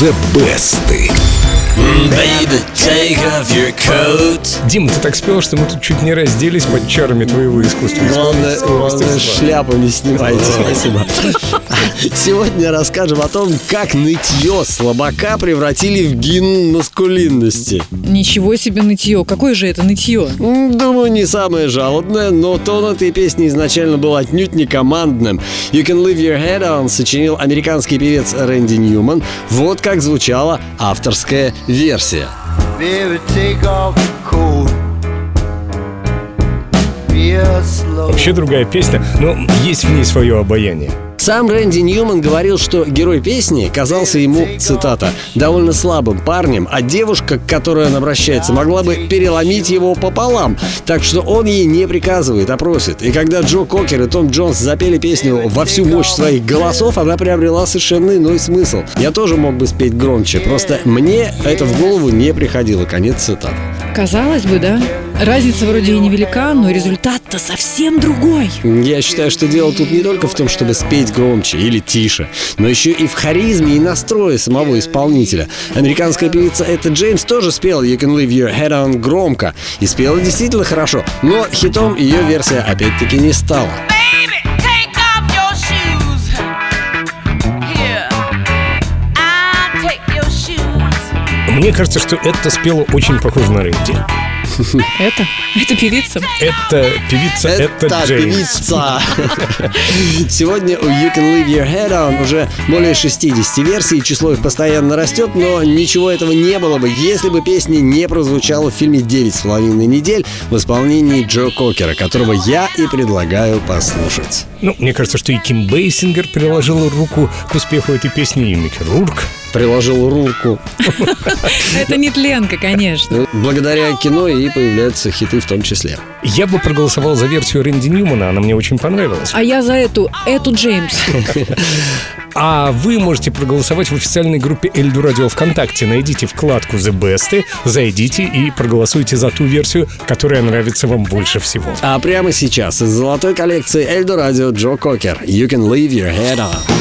The Best. Дим, ты так спел, что мы тут чуть не разделись под чарами твоего искусства. Главное, главное шляпу не снимайте, спасибо. Сегодня расскажем о том, как нытье слабака превратили в гимн маскулинности. Ничего себе нытье. Какое же это нытье? Думаю, не самое жалобное, но тон этой песни изначально был отнюдь не командным. You Can Leave Your Head On сочинил американский певец Рэнди Ньюман. Вот как звучала авторская версия. Вообще другая песня, но есть в ней свое обаяние. Сам Рэнди Ньюман говорил, что герой песни казался ему, цитата, «довольно слабым парнем, а девушка, к которой он обращается, могла бы переломить его пополам, так что он ей не приказывает, а просит». И когда Джо Кокер и Том Джонс запели песню во всю мощь своих голосов, она приобрела совершенно иной смысл. Я тоже мог бы спеть громче, просто мне это в голову не приходило. Конец цитаты. Казалось бы, да? Разница вроде и невелика, но результат-то совсем другой. Я считаю, что дело тут не только в том, чтобы спеть громче или тише, но еще и в харизме и настрое самого исполнителя. Американская певица Эта Джеймс тоже спела You Can Leave Your Head On громко и спела действительно хорошо, но хитом ее версия опять-таки не стала. Мне кажется, что это спело очень похоже на Рэнди. Это? Это певица? Это певица, это, Джеймс. певица. Сегодня у You Can Leave Your Head On уже более 60 версий, число их постоянно растет, но ничего этого не было бы, если бы песня не прозвучала в фильме «Девять с половиной недель» в исполнении Джо Кокера, которого я и предлагаю послушать. Ну, мне кажется, что и Ким Бейсингер приложил руку к успеху этой песни, и Микки Рурк. Приложил руку. Это нетленка, конечно. Благодаря кино и появляются хиты в том числе. Я бы проголосовал за версию Рэнди Ньюмана, она мне очень понравилась. А я за эту, Этту Джеймс. А вы можете проголосовать в официальной группе Эльдорадио ВКонтакте. Найдите вкладку The Best, зайдите и проголосуйте за ту версию, которая нравится вам больше всего. А прямо сейчас из золотой коллекции Эльдо Радио Джо Кокер You Can Leave Your Head On.